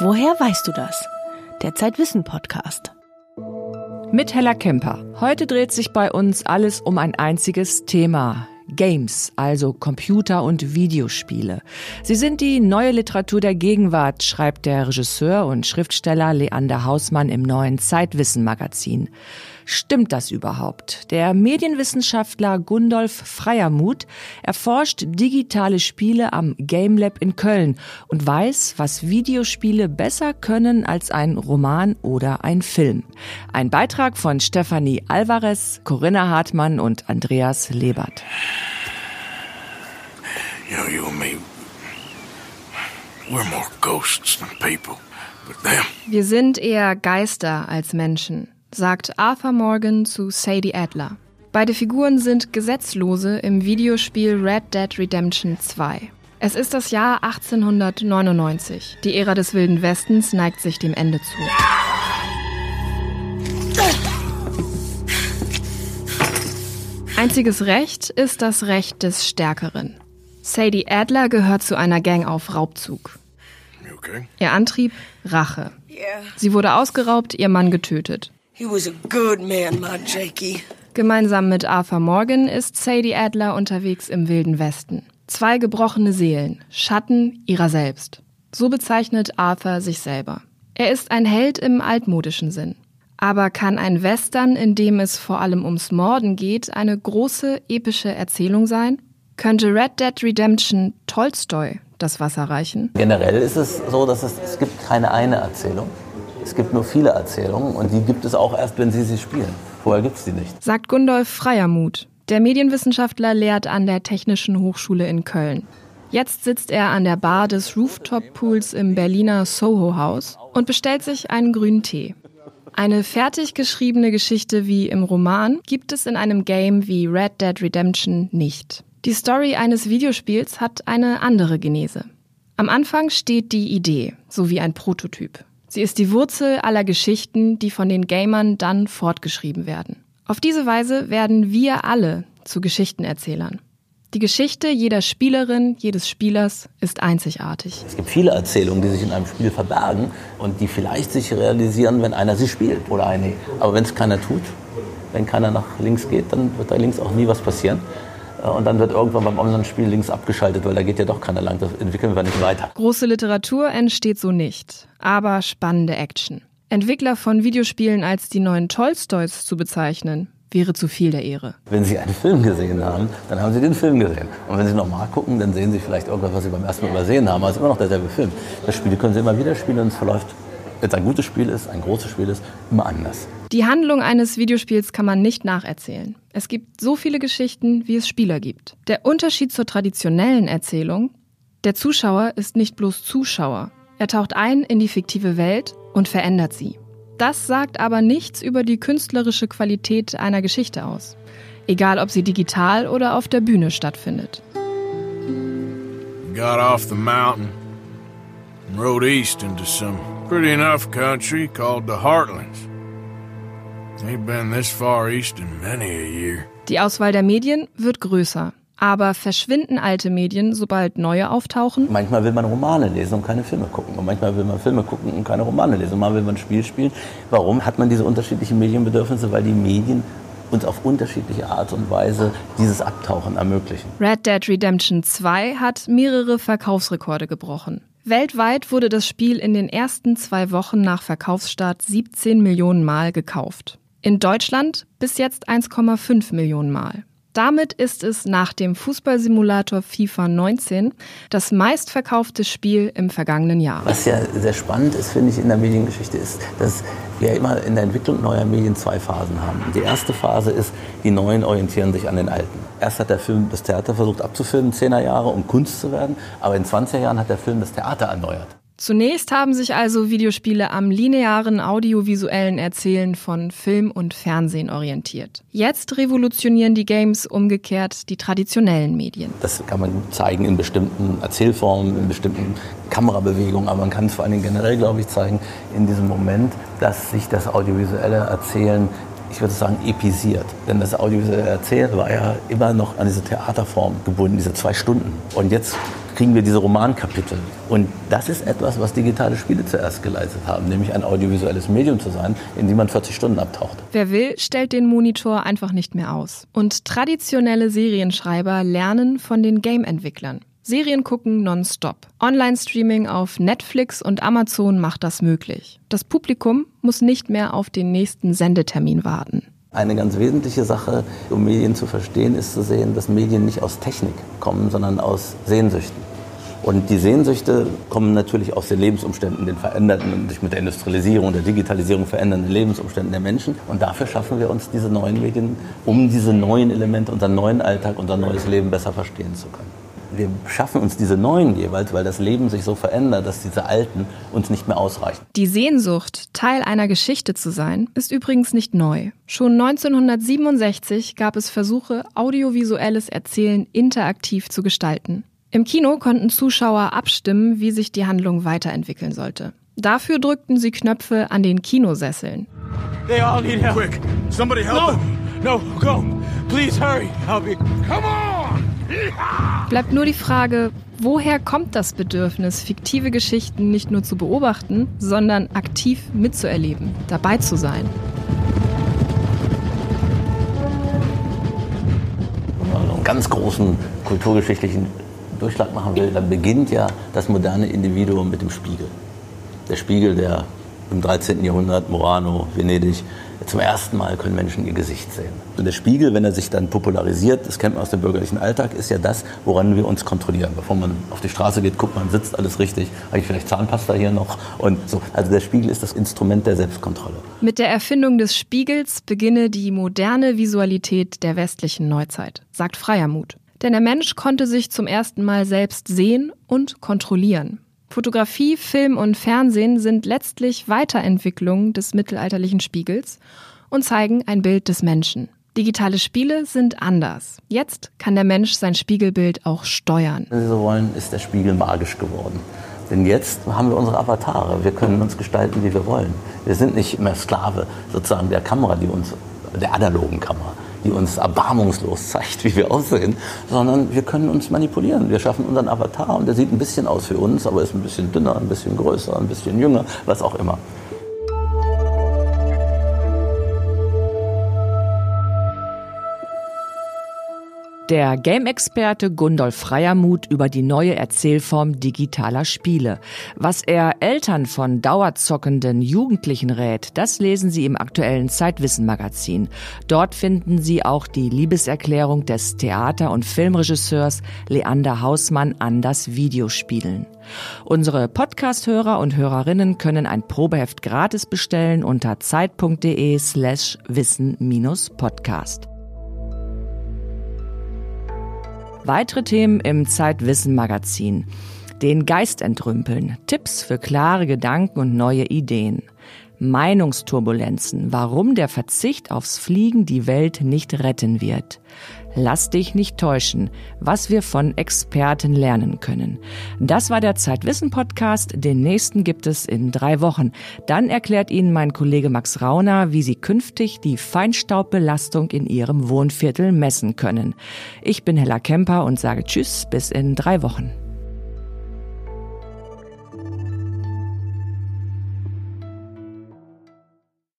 Woher weißt du das? Der Zeitwissen Podcast. Mit Hella Kemper. Heute dreht sich bei uns alles um ein einziges Thema. Games, also Computer- und Videospiele. Sie sind die neue Literatur der Gegenwart, schreibt der Regisseur und Schriftsteller Leander Hausmann im neuen Zeitwissen Magazin. Stimmt das überhaupt? Der Medienwissenschaftler Gundolf Freiermuth erforscht digitale Spiele am Game Lab in Köln und weiß, was Videospiele besser können als ein Roman oder ein Film. Ein Beitrag von Stefanie Alvarez, Corinna Hartmann und Andreas Lebert. You know, you and me, we're more ghosts than people. Wir sind eher Geister als Menschen, sagt Arthur Morgan zu Sadie Adler. Beide Figuren sind Gesetzlose im Videospiel Red Dead Redemption 2. Es ist das Jahr 1899. Die Ära des Wilden Westens neigt sich dem Ende zu. Einziges Recht ist das Recht des Stärkeren. Sadie Adler gehört zu einer Gang auf Raubzug. okay? Ihr Antrieb Rache. Yeah, Sie wurde ausgeraubt, ihr Mann getötet. He was a good man, my Jakey. Gemeinsam mit Arthur Morgan ist Sadie Adler unterwegs im Wilden Westen. Zwei gebrochene Seelen, Schatten ihrer selbst. So bezeichnet Arthur sich selber. Er ist ein Held im altmodischen Sinn. Aber kann ein Western, in dem es vor allem ums Morden geht, eine große epische Erzählung sein? Könnte Red Dead Redemption Tolstoi das Wasser reichen? Generell ist es so, dass es, es gibt keine eine Erzählung. Es gibt nur viele Erzählungen und die gibt es auch erst, wenn Sie sie spielen. Vorher gibt es die nicht. sagt Gundolf Freiermuth. Der Medienwissenschaftler lehrt an der Technischen Hochschule in Köln. Jetzt sitzt er an der Bar des Rooftop-Pools im Berliner Soho-Haus und bestellt sich einen grünen Tee. Eine fertig geschriebene Geschichte wie im Roman gibt es in einem Game wie Red Dead Redemption nicht. Die Story eines Videospiels hat eine andere Genese. Am Anfang steht die Idee, sowie ein Prototyp. Sie ist die Wurzel aller Geschichten, die von den Gamern dann fortgeschrieben werden. Auf diese Weise werden wir alle zu Geschichtenerzählern. Die Geschichte jeder Spielerin, jedes Spielers ist einzigartig. Es gibt viele Erzählungen, die sich in einem Spiel verbergen und die vielleicht sich realisieren, wenn einer sie spielt oder eine. Aber wenn es keiner tut, wenn keiner nach links geht, dann wird da links auch nie was passieren. Äh, Und dann wird irgendwann beim anderen Spiel links abgeschaltet, weil da geht ja doch keiner lang. Das entwickeln wir nicht weiter. Große Literatur entsteht so nicht, aber spannende Action. Entwickler von Videospielen als die neuen Tolstoys zu bezeichnen, wäre zu viel der Ehre. Wenn Sie einen Film gesehen haben, dann haben Sie den Film gesehen. Und wenn Sie nochmal gucken, dann sehen Sie vielleicht irgendwas, was Sie beim ersten Mal übersehen haben. Aber es ist immer noch derselbe Film. Das Spiel können Sie immer wieder spielen und es verläuft, wenn es ein gutes Spiel ist, ein großes Spiel ist, immer anders. Die Handlung eines Videospiels kann man nicht nacherzählen. Es gibt so viele Geschichten, wie es Spieler gibt. Der Unterschied zur traditionellen Erzählung, der Zuschauer ist nicht bloß Zuschauer. Er taucht ein in die fiktive Welt und verändert sie. Das sagt aber nichts über die künstlerische Qualität einer Geschichte aus. Egal, ob sie digital oder auf der Bühne stattfindet. Got off the mountain and rode east into some pretty enough country called the Heartlands. Die Auswahl der Medien wird größer. Aber verschwinden alte Medien, sobald neue auftauchen? Manchmal will man Romane lesen und keine Filme gucken. Und manchmal will man Filme gucken und keine Romane lesen. Und mal will man ein Spiel spielen. Warum hat man diese unterschiedlichen Medienbedürfnisse? Weil die Medien uns auf unterschiedliche Art und Weise dieses Abtauchen ermöglichen. Red Dead Redemption 2 hat mehrere Verkaufsrekorde gebrochen. Weltweit wurde das Spiel in den ersten zwei Wochen nach Verkaufsstart 17 Millionen Mal gekauft. In Deutschland bis jetzt 1,5 Millionen Mal. Damit ist es nach dem Fußballsimulator FIFA 19 das meistverkaufte Spiel im vergangenen Jahr. Was ja sehr spannend ist, finde ich, in der Mediengeschichte ist, dass wir immer in der Entwicklung neuer Medien zwei Phasen haben. Die erste Phase ist, die Neuen orientieren sich an den Alten. Erst hat der Film das Theater versucht abzufilmen, 10er Jahre, um Kunst zu werden. Aber in 20er Jahren hat der Film das Theater erneuert. Zunächst haben sich also Videospiele am linearen audiovisuellen Erzählen von Film und Fernsehen orientiert. Jetzt revolutionieren die Games umgekehrt die traditionellen Medien. Das kann man zeigen in bestimmten Erzählformen, in bestimmten Kamerabewegungen, aber man kann es vor allen Dingen generell, glaube ich, zeigen in diesem Moment, dass sich das audiovisuelle Erzählen ich würde sagen, episiert. Denn das audiovisuelle Erzählen war ja immer noch an diese Theaterform gebunden, diese zwei Stunden. Und jetzt kriegen wir diese Romankapitel. Und das ist etwas, was digitale Spiele zuerst geleistet haben, nämlich ein audiovisuelles Medium zu sein, in dem man 40 Stunden abtaucht. Wer will, stellt den Monitor einfach nicht mehr aus. Und traditionelle Serienschreiber lernen von den Game-Entwicklern. Serien gucken nonstop. Online-Streaming auf Netflix und Amazon macht das möglich. Das Publikum muss nicht mehr auf den nächsten Sendetermin warten. Eine ganz wesentliche Sache, um Medien zu verstehen, ist zu sehen, dass Medien nicht aus Technik kommen, sondern aus Sehnsüchten. Und die Sehnsüchte kommen natürlich aus den Lebensumständen, den veränderten, sich mit der Industrialisierung, der Digitalisierung verändernden Lebensumständen der Menschen. Und dafür schaffen wir uns diese neuen Medien, um diese neuen Elemente, unseren neuen Alltag, unser neues Leben besser verstehen zu können wir schaffen uns diese neuen jeweils, weil das Leben sich so verändert, dass diese alten uns nicht mehr ausreichen. Die Sehnsucht, Teil einer Geschichte zu sein, ist übrigens nicht neu. Schon 1967 gab es Versuche, audiovisuelles Erzählen interaktiv zu gestalten. Im Kino konnten Zuschauer abstimmen, wie sich die Handlung weiterentwickeln sollte. Dafür drückten sie Knöpfe an den Kinosesseln. They all need help. Quick, somebody help no. No, go. Please hurry. Help me. Come on. Bleibt nur die Frage, woher kommt das Bedürfnis, fiktive Geschichten nicht nur zu beobachten, sondern aktiv mitzuerleben, dabei zu sein? Wenn man einen ganz großen kulturgeschichtlichen Durchschlag machen will, dann beginnt ja das moderne Individuum mit dem Spiegel. Der Spiegel, der im 13. Jahrhundert, Murano, Venedig, zum ersten Mal können Menschen ihr Gesicht sehen. Und der Spiegel, wenn er sich dann popularisiert, das kennt man aus dem bürgerlichen Alltag, ist ja das, woran wir uns kontrollieren. Bevor man auf die Straße geht, guckt man, sitzt alles richtig, habe ich vielleicht Zahnpasta hier noch und so. Also der Spiegel ist das Instrument der Selbstkontrolle. Mit der Erfindung des Spiegels beginne die moderne Visualität der westlichen Neuzeit, sagt Freiermut. Denn der Mensch konnte sich zum ersten Mal selbst sehen und kontrollieren. Fotografie, Film und Fernsehen sind letztlich Weiterentwicklungen des mittelalterlichen Spiegels und zeigen ein Bild des Menschen. Digitale Spiele sind anders. Jetzt kann der Mensch sein Spiegelbild auch steuern. Wenn Sie so wollen, ist der Spiegel magisch geworden. Denn jetzt haben wir unsere Avatare. Wir können uns gestalten, wie wir wollen. Wir sind nicht mehr Sklave sozusagen der Kamera, die uns, der analogen Kamera die uns erbarmungslos zeigt, wie wir aussehen, sondern wir können uns manipulieren. Wir schaffen unseren Avatar und der sieht ein bisschen aus wie uns, aber ist ein bisschen dünner, ein bisschen größer, ein bisschen jünger, was auch immer. Der Game-Experte Gundolf Freiermuth über die neue Erzählform digitaler Spiele. Was er Eltern von dauerzockenden Jugendlichen rät, das lesen Sie im aktuellen Zeitwissen-Magazin. Dort finden Sie auch die Liebeserklärung des Theater- und Filmregisseurs Leander Hausmann an das Videospielen. Unsere Podcast-Hörer und Hörerinnen können ein Probeheft gratis bestellen unter zeit.de slash wissen-podcast. Weitere Themen im Zeitwissen Magazin. Den Geist entrümpeln. Tipps für klare Gedanken und neue Ideen. Meinungsturbulenzen. Warum der Verzicht aufs Fliegen die Welt nicht retten wird. Lass dich nicht täuschen, was wir von Experten lernen können. Das war der Zeitwissen Podcast. Den nächsten gibt es in drei Wochen. Dann erklärt Ihnen mein Kollege Max Rauner, wie Sie künftig die Feinstaubbelastung in Ihrem Wohnviertel messen können. Ich bin Hella Kemper und sage Tschüss bis in drei Wochen.